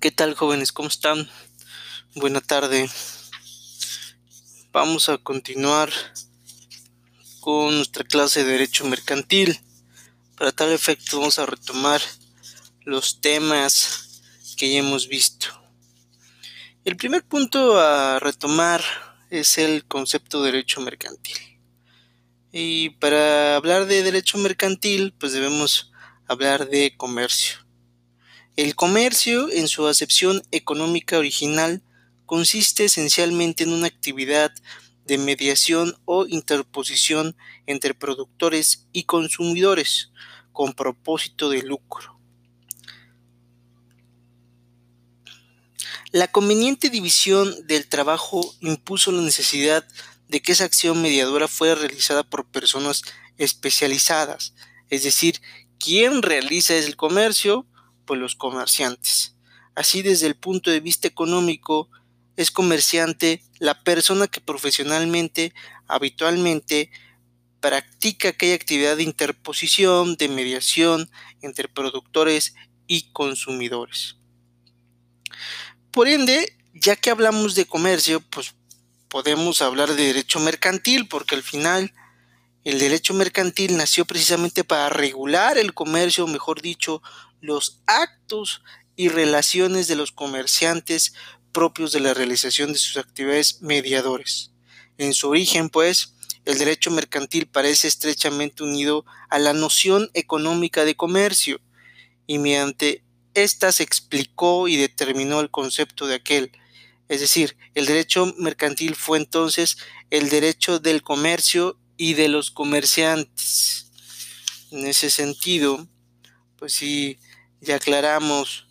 ¿Qué tal jóvenes? ¿Cómo están? Buena tarde. Vamos a continuar con nuestra clase de Derecho Mercantil. Para tal efecto vamos a retomar los temas que ya hemos visto. El primer punto a retomar es el concepto de derecho mercantil. Y para hablar de derecho mercantil, pues debemos hablar de comercio. El comercio, en su acepción económica original, consiste esencialmente en una actividad de mediación o interposición entre productores y consumidores con propósito de lucro. La conveniente división del trabajo impuso la necesidad de que esa acción mediadora fuera realizada por personas especializadas, es decir, quien realiza el comercio, los comerciantes. Así desde el punto de vista económico, es comerciante la persona que profesionalmente, habitualmente, practica aquella actividad de interposición, de mediación entre productores y consumidores. Por ende, ya que hablamos de comercio, pues podemos hablar de derecho mercantil, porque al final el derecho mercantil nació precisamente para regular el comercio, mejor dicho, los actos y relaciones de los comerciantes propios de la realización de sus actividades mediadores. En su origen, pues, el derecho mercantil parece estrechamente unido a la noción económica de comercio, y mediante esta se explicó y determinó el concepto de aquel. Es decir, el derecho mercantil fue entonces el derecho del comercio y de los comerciantes. En ese sentido, pues si ya aclaramos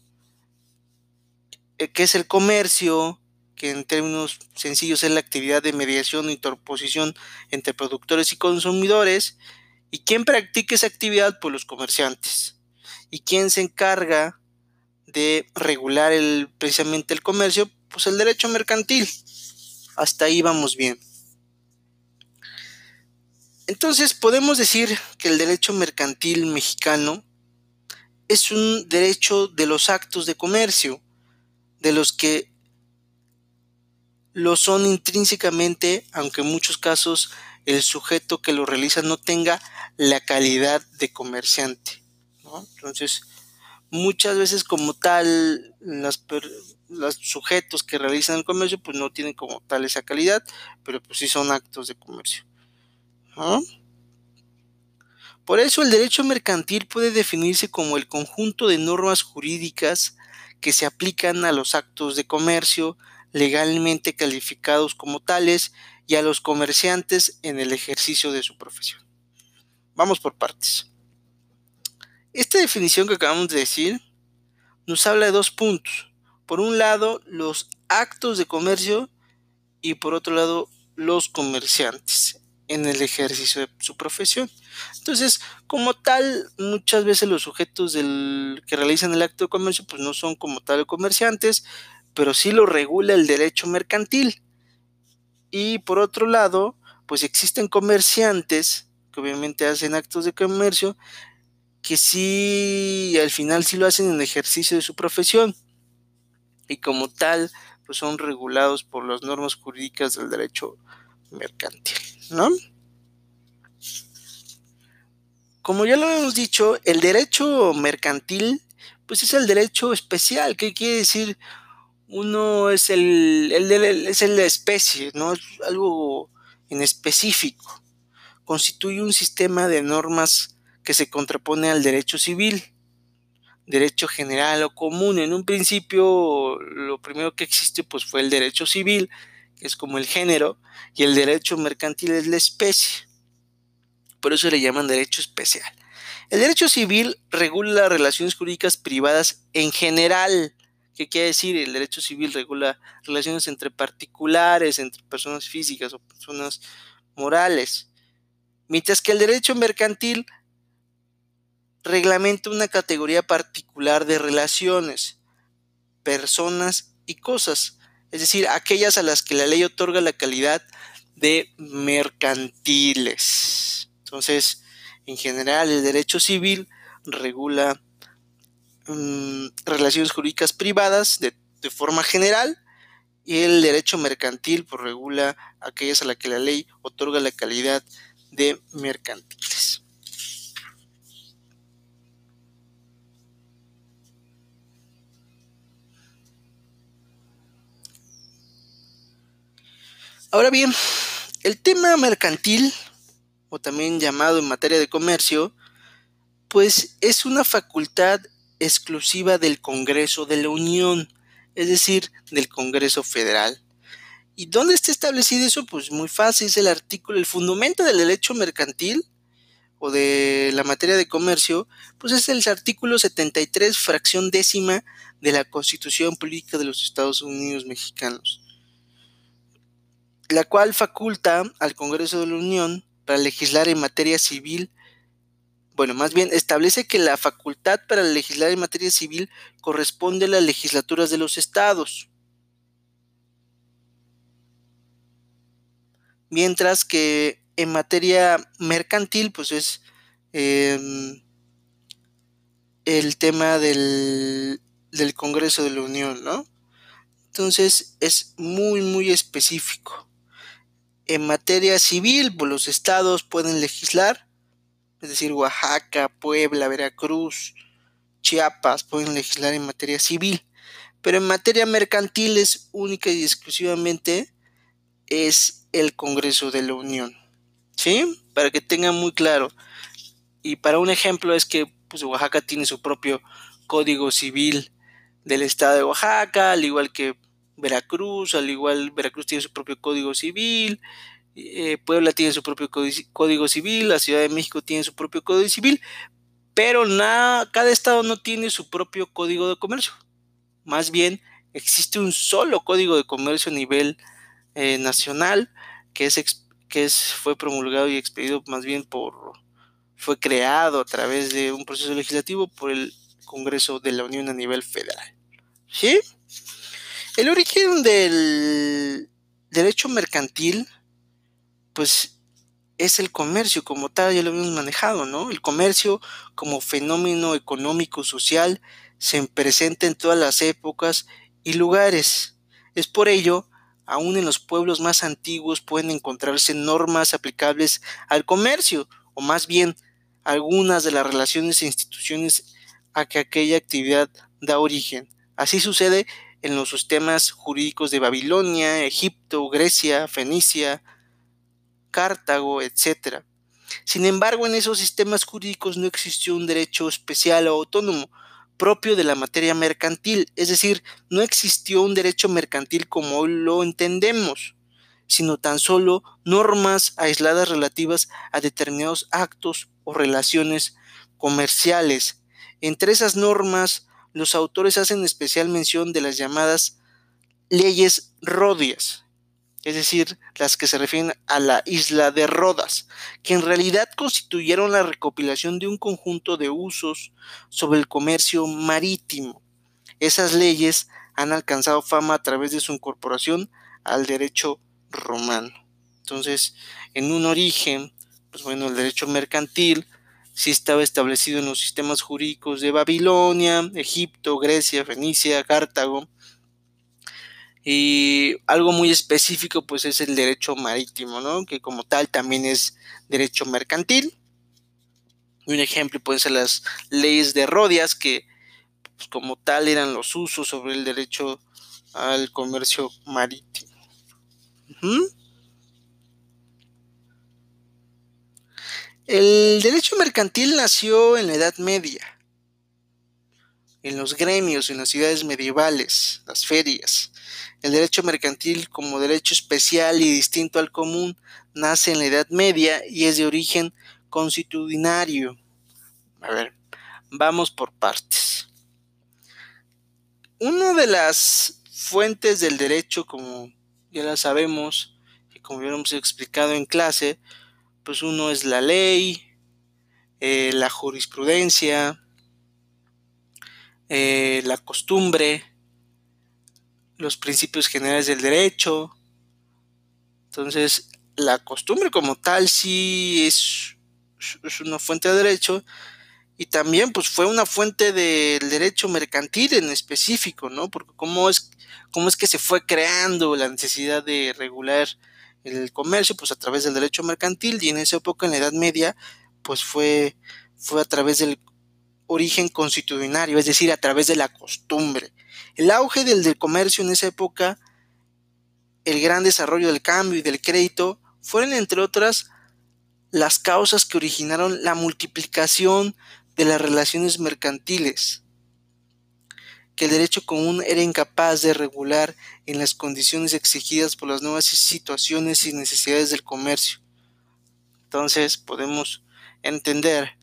qué es el comercio, que en términos sencillos es la actividad de mediación o interposición entre productores y consumidores, y quién practica esa actividad, pues los comerciantes. ¿Y quién se encarga de regular el, precisamente el comercio, pues el derecho mercantil. Hasta ahí vamos bien. Entonces podemos decir que el derecho mercantil mexicano es un derecho de los actos de comercio, de los que lo son intrínsecamente, aunque en muchos casos el sujeto que lo realiza no tenga la calidad de comerciante. Entonces, muchas veces como tal las los sujetos que realizan el comercio pues no tienen como tal esa calidad, pero pues sí son actos de comercio. Por eso el derecho mercantil puede definirse como el conjunto de normas jurídicas que se aplican a los actos de comercio legalmente calificados como tales y a los comerciantes en el ejercicio de su profesión. Vamos por partes. Esta definición que acabamos de decir nos habla de dos puntos. Por un lado, los actos de comercio y por otro lado, los comerciantes en el ejercicio de su profesión. Entonces, como tal, muchas veces los sujetos del, que realizan el acto de comercio pues no son como tal comerciantes, pero sí lo regula el derecho mercantil. Y por otro lado, pues existen comerciantes que obviamente hacen actos de comercio que sí, al final sí lo hacen en ejercicio de su profesión y como tal, pues son regulados por las normas jurídicas del derecho mercantil, ¿no? Como ya lo hemos dicho, el derecho mercantil, pues es el derecho especial, ¿qué quiere decir? Uno es el, el, el de la especie, ¿no? Es algo en específico. Constituye un sistema de normas que se contrapone al derecho civil, derecho general o común. En un principio, lo primero que existe pues fue el derecho civil, es como el género, y el derecho mercantil es la especie. Por eso le llaman derecho especial. El derecho civil regula las relaciones jurídicas privadas en general. ¿Qué quiere decir? El derecho civil regula relaciones entre particulares, entre personas físicas o personas morales. Mientras que el derecho mercantil reglamenta una categoría particular de relaciones, personas y cosas, es decir, aquellas a las que la ley otorga la calidad de mercantiles. Entonces, en general, el derecho civil regula mm, relaciones jurídicas privadas de, forma general y el derecho mercantil pues, regula aquellas a las que la ley otorga la calidad de mercantiles. Ahora bien, el tema mercantil, o también llamado en materia de comercio, pues es una facultad exclusiva del Congreso de la Unión, es decir, del Congreso Federal. ¿Y dónde está establecido eso? Pues muy fácil, es el artículo, el fundamento del derecho mercantil o de la materia de comercio, pues es el artículo 73, fracción décima de la Constitución Política de los Estados Unidos Mexicanos la cual faculta al Congreso de la Unión para legislar en materia civil, bueno, más bien establece que la facultad para legislar en materia civil corresponde a las legislaturas de los estados. Mientras que en materia mercantil, pues es em, el tema del, del Congreso de la Unión, ¿no? Entonces es muy, muy específico. En materia civil, pues, los estados pueden legislar, es decir, Oaxaca, Puebla, Veracruz, Chiapas pueden legislar en materia civil, pero en materia mercantil es única y exclusivamente es el Congreso de la Unión. ¿Sí? Para que tengan muy claro. Y para un ejemplo es que pues, Oaxaca tiene su propio código civil del estado de Oaxaca, al igual que Veracruz, al igual Veracruz tiene su propio código civil, eh, Puebla tiene su propio código civil, la Ciudad de México tiene su propio código civil, pero nada, cada estado no tiene su propio código de comercio. Más bien, existe un solo código de comercio a nivel eh, nacional que, es, que fue promulgado y expedido más bien por, fue creado a través de un proceso legislativo por el Congreso de la Unión a nivel federal. ¿Sí? El origen del derecho mercantil, pues es el comercio como tal, ya lo hemos manejado, ¿no? El comercio como fenómeno económico social se presenta en todas las épocas y lugares. Es por ello, aún en los pueblos más antiguos pueden encontrarse normas aplicables al comercio, o más bien algunas de las relaciones e instituciones a que aquella actividad da origen. Así sucede en los sistemas jurídicos de Babilonia, Egipto, Grecia, Fenicia, Cartago, etc. Sin embargo, en esos sistemas jurídicos no existió un derecho especial o autónomo propio de la materia mercantil, es decir, no existió un derecho mercantil como hoy lo entendemos, sino tan solo normas aisladas relativas a determinados actos o relaciones comerciales. Entre esas normas los autores hacen especial mención de las llamadas leyes rodias, es decir, las que se refieren a la isla de Rodas, que en realidad constituyeron la recopilación de un conjunto de usos sobre el comercio marítimo. Esas leyes han alcanzado fama a través de su incorporación al derecho romano. Entonces, en un origen, pues bueno, el derecho mercantil si estaba establecido en los sistemas jurídicos de Babilonia, Egipto, Grecia, Fenicia, Cartago. Y algo muy específico pues es el derecho marítimo, ¿no? que como tal también es derecho mercantil. Un ejemplo pueden ser las leyes de Rodias, que pues, como tal eran los usos sobre el derecho al comercio marítimo. El derecho mercantil nació en la Edad Media, en los gremios, en las ciudades medievales, las ferias. El derecho mercantil como derecho especial y distinto al común nace en la Edad Media y es de origen constitucionario. A ver, vamos por partes. Una de las fuentes del derecho, como ya la sabemos y como ya hemos explicado en clase, pues uno es la ley, eh, la jurisprudencia, eh, la costumbre, los principios generales del derecho. Entonces, la costumbre como tal sí es, es una fuente de derecho y también pues fue una fuente del derecho mercantil en específico, ¿no? Porque cómo es, cómo es que se fue creando la necesidad de regular el comercio, pues a través del derecho mercantil y en esa época, en la Edad Media, pues fue, fue a través del origen constitucionario, es decir, a través de la costumbre. El auge del, del comercio en esa época, el gran desarrollo del cambio y del crédito, fueron entre otras las causas que originaron la multiplicación de las relaciones mercantiles, que el derecho común era incapaz de regular en las condiciones exigidas por las nuevas situaciones y necesidades del comercio. Entonces podemos entender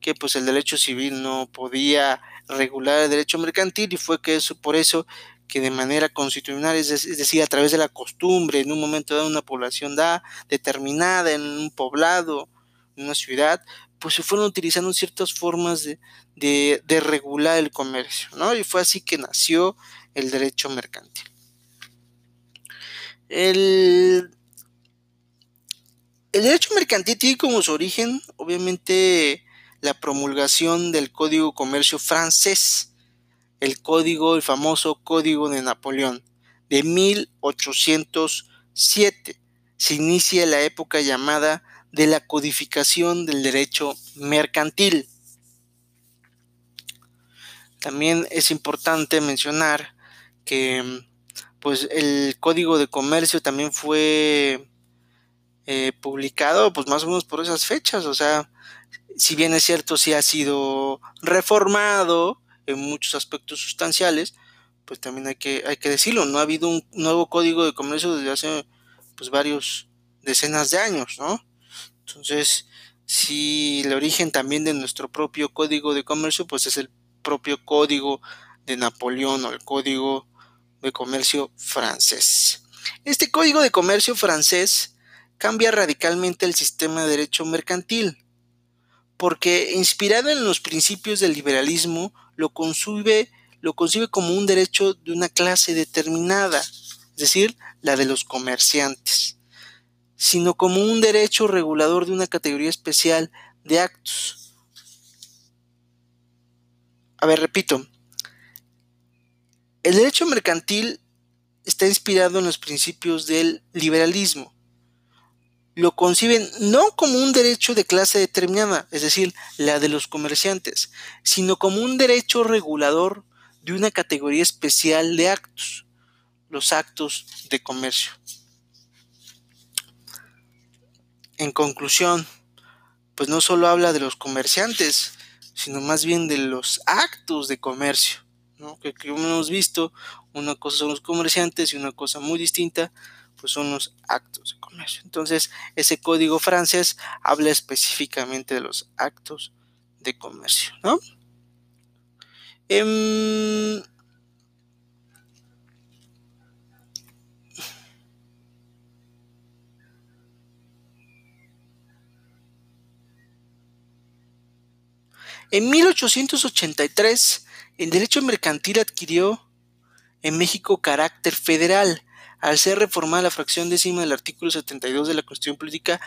que pues el derecho civil no podía regular el derecho mercantil y fue que eso por eso que de manera constitucional, es, decir, a través de la costumbre, en un momento dado una población da determinada en un poblado, en una ciudad, pues se fueron utilizando ciertas formas de, regular el comercio, ¿no? Y fue así que nació el derecho mercantil. El, el derecho mercantil tiene como su origen, obviamente, la promulgación del Código de Comercio francés, el código, el famoso Código de Napoleón, de 1807. Se inicia la época llamada de la codificación del derecho mercantil. También es importante mencionar que pues el código de comercio también fue eh, publicado pues más o menos por esas fechas, o sea, si bien es cierto si ha sido reformado en muchos aspectos sustanciales, pues también hay que, hay que decirlo, no ha habido un nuevo código de comercio desde hace pues varios decenas de años, ¿no? Entonces, si el origen también de nuestro propio código de comercio, pues es el propio código de Napoleón o el código de comercio francés. Este código de comercio francés cambia radicalmente el sistema de derecho mercantil, porque inspirado en los principios del liberalismo, lo concibe, lo concibe como un derecho de una clase determinada, es decir, la de los comerciantes sino como un derecho regulador de una categoría especial de actos. A ver, repito, el derecho mercantil está inspirado en los principios del liberalismo. Lo conciben no como un derecho de clase determinada, es decir, la de los comerciantes, sino como un derecho regulador de una categoría especial de actos, los actos de comercio. En conclusión, pues no solo habla de los comerciantes, sino más bien de los actos de comercio, ¿no? que, como hemos visto, una cosa son los comerciantes y una cosa muy distinta, pues son los actos de comercio. Entonces, ese código francés habla específicamente de los actos de comercio, ¿no? Em, En 1883, el derecho mercantil adquirió en México carácter federal al ser reformada la fracción décima del artículo 72 de la Constitución Política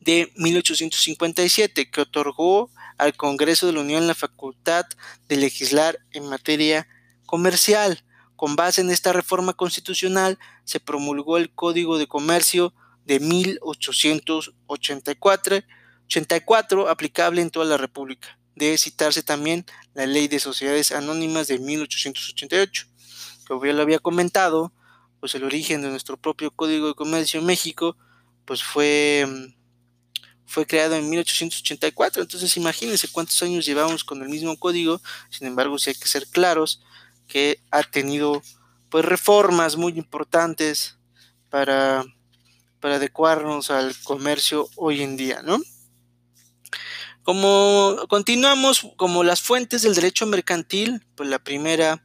de 1857, que otorgó al Congreso de la Unión la facultad de legislar en materia comercial. Con base en esta reforma constitucional se promulgó el Código de Comercio de 1884, 84, aplicable en toda la República debe citarse también la Ley de Sociedades Anónimas de 1888. Como ya lo había comentado, pues el origen de nuestro propio Código de Comercio en México, pues fue, fue creado en 1884. Entonces imagínense cuántos años llevamos con el mismo código. Sin embargo, sí hay que ser claros que ha tenido pues reformas muy importantes para, para adecuarnos al comercio hoy en día, ¿no? Como continuamos como las fuentes del derecho mercantil, pues la primera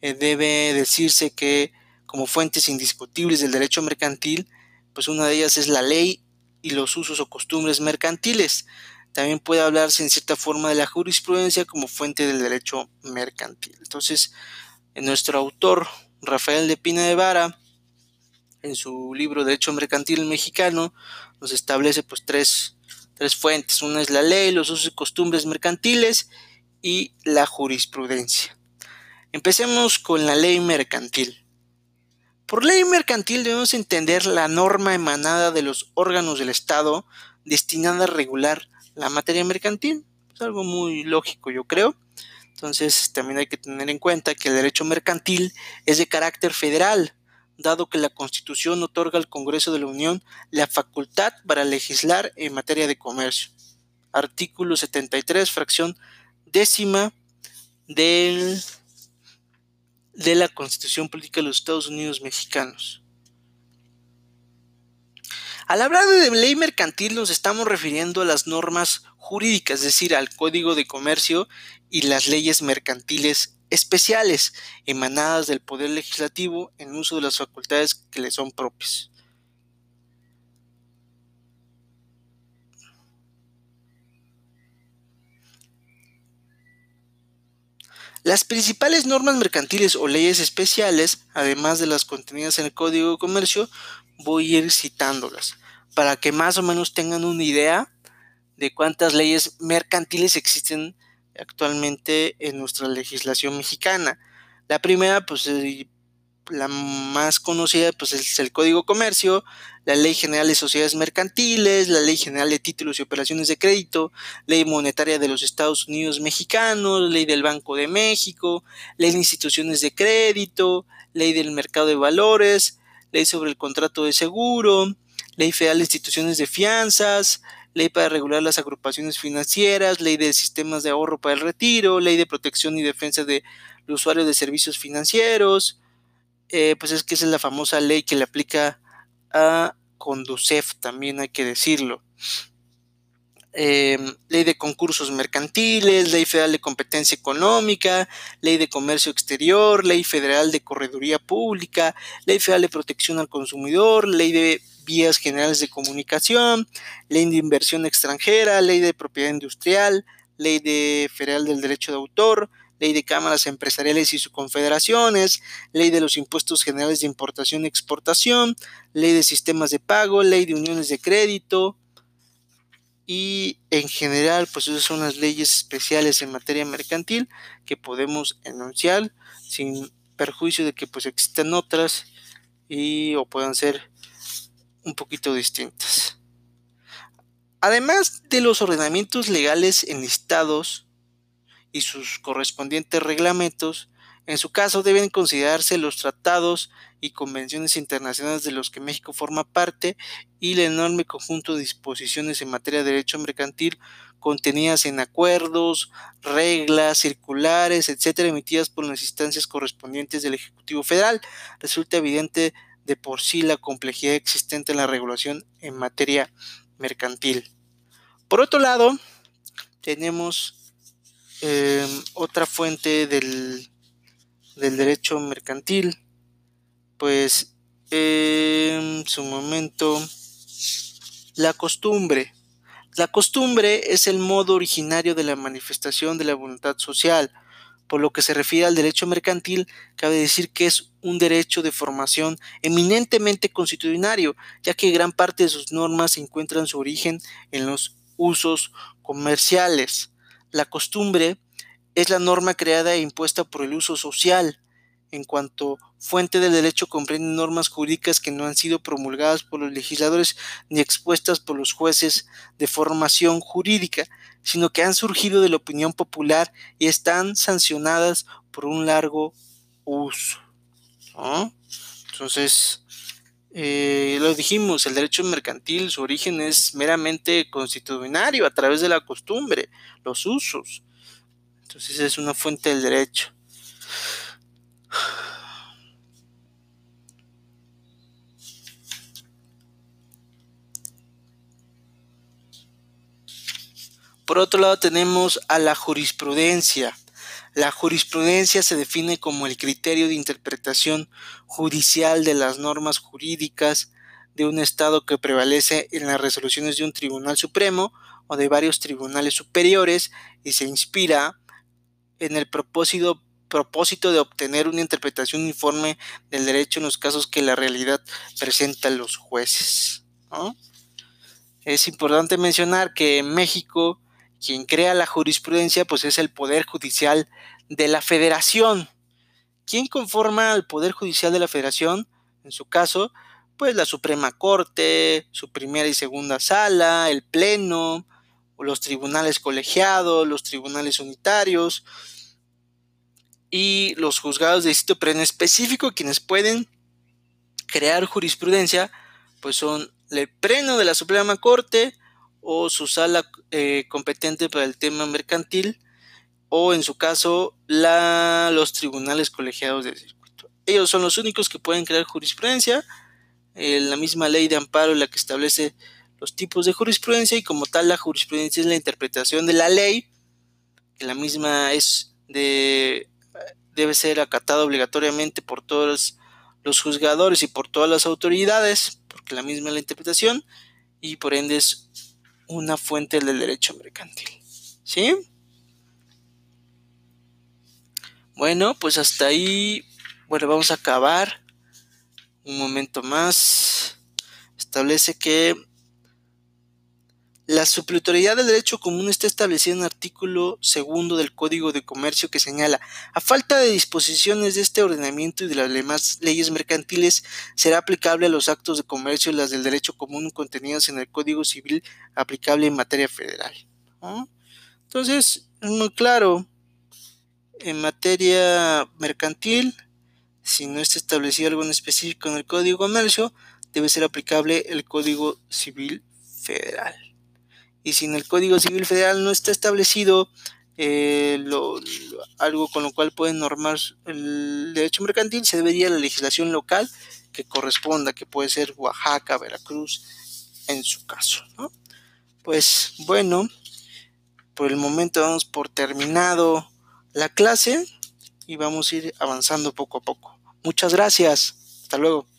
eh, debe decirse que como fuentes indiscutibles del derecho mercantil, pues una de ellas es la ley y los usos o costumbres mercantiles. También puede hablarse en cierta forma de la jurisprudencia como fuente del derecho mercantil. Entonces, en nuestro autor, Rafael de Pina de Vara, en su libro Derecho Mercantil Mexicano, nos establece pues tres tres fuentes. Una es la ley, los usos y costumbres mercantiles y la jurisprudencia. Empecemos con la ley mercantil. Por ley mercantil debemos entender la norma emanada de los órganos del Estado destinada a regular la materia mercantil. Es algo muy lógico, yo creo. Entonces, también hay que tener en cuenta que el derecho mercantil es de carácter federal, dado que la Constitución otorga al Congreso de la Unión la facultad para legislar en materia de comercio. Artículo 73, fracción décima del, de la Constitución Política de los Estados Unidos Mexicanos. Al hablar de ley mercantil nos estamos refiriendo a las normas jurídicas, es decir, al Código de Comercio y las leyes mercantiles especiales emanadas del Poder Legislativo en uso de las facultades que le son propias. Las principales normas mercantiles o leyes especiales, además de las contenidas en el Código de Comercio, voy a ir citándolas para que más o menos tengan una idea de cuántas leyes mercantiles existen actualmente en nuestra legislación mexicana. La primera, pues la más conocida, pues es el Código Comercio, la Ley General de Sociedades Mercantiles, la Ley General de Títulos y Operaciones de Crédito, Ley Monetaria de los Estados Unidos Mexicanos, Ley del Banco de México, Ley de Instituciones de Crédito, Ley del Mercado de Valores, Ley sobre el Contrato de Seguro, Ley Federal de Instituciones de Fianzas, ley para regular las agrupaciones financieras, ley de sistemas de ahorro para el retiro, ley de protección y defensa de los usuarios de servicios financieros, eh, pues es que esa es la famosa ley que le aplica a Conducef, también hay que decirlo. Em, ley de concursos mercantiles, ley federal de competencia económica, ley de comercio exterior, ley federal de correduría pública, ley federal de protección al consumidor, ley de vías generales de comunicación, ley de inversión extranjera, ley de propiedad industrial, ley de federal del derecho de autor, ley de cámaras empresariales y sus confederaciones, ley de los impuestos generales de importación y exportación, ley de sistemas de pago, ley de uniones de crédito. Y en general pues esas son las leyes especiales en materia mercantil que podemos enunciar sin perjuicio de que pues existan otras y o puedan ser un poquito distintas. Además de los ordenamientos legales enlistados y sus correspondientes reglamentos, en su caso deben considerarse los tratados y convenciones internacionales de los que México forma parte y el enorme conjunto de disposiciones en materia de derecho mercantil contenidas en acuerdos, reglas, circulares, etcétera, emitidas por las instancias correspondientes del Ejecutivo Federal. Resulta evidente de por sí la complejidad existente en la regulación en materia mercantil. Por otro lado, tenemos em, otra fuente del, del, derecho mercantil, pues en su momento la costumbre. La costumbre es el modo originario de la manifestación de la voluntad social, por lo que se refiere al derecho mercantil, cabe decir que es un derecho de formación eminentemente constitucionario, ya que gran parte de sus normas encuentran su origen en los usos comerciales. La costumbre es la norma creada e impuesta por el uso social. En cuanto fuente del derecho comprende normas jurídicas que no han sido promulgadas por los legisladores ni expuestas por los jueces de formación jurídica, sino que han surgido de la opinión popular y están sancionadas por un largo uso. Entonces, eh, lo dijimos, el derecho mercantil, su origen es meramente constitucionario a través de la costumbre, los usos. Entonces es una fuente del derecho. Por otro lado tenemos a la jurisprudencia. La jurisprudencia se define como el criterio de interpretación judicial de las normas jurídicas de un Estado que prevalece en las resoluciones de un Tribunal Supremo o de varios tribunales superiores y se inspira en el propósito, propósito de obtener una interpretación uniforme del derecho en los casos que la realidad presenta los jueces. Es importante mencionar que en México quien crea la jurisprudencia pues es el Poder Judicial de la Federación. ¿Quién conforma al Poder Judicial de la Federación? En su caso, pues la Suprema Corte, su primera y segunda sala, el Pleno, los tribunales colegiados, los tribunales unitarios y los juzgados de distrito, pero específico quienes pueden crear jurisprudencia, pues son el Pleno de la Suprema Corte o su sala eh, competente para el tema mercantil o en su caso la, los tribunales colegiados de circuito. Ellos son los únicos que pueden crear jurisprudencia. Eh, la misma ley de amparo es la que establece los tipos de jurisprudencia y como tal la jurisprudencia es la interpretación de la ley, que la misma es de debe ser acatada obligatoriamente por todos los juzgadores y por todas las autoridades, porque la misma es la interpretación y por ende es una fuente del derecho mercantil. ¿Sí? Bueno, pues hasta ahí, bueno, vamos a acabar un momento más. Establece que la supletoriedad del derecho común está establecida en el artículo segundo del Código de Comercio que señala, a falta de disposiciones de este ordenamiento y de las demás leyes mercantiles, será aplicable a los actos de comercio las del derecho común contenidas en el Código Civil aplicable en materia federal. Entonces, es muy claro, en materia mercantil, si no está establecido algo en específico en el Código de Comercio, debe ser aplicable el Código Civil Federal y si en el Código Civil Federal no está establecido eh, algo con lo cual pueden normar el derecho mercantil, se debería la legislación local que corresponda, que puede ser Oaxaca, Veracruz, en su caso. Pues bueno, por el momento vamos por terminado la clase y vamos a ir avanzando poco a poco. Muchas gracias. Hasta luego.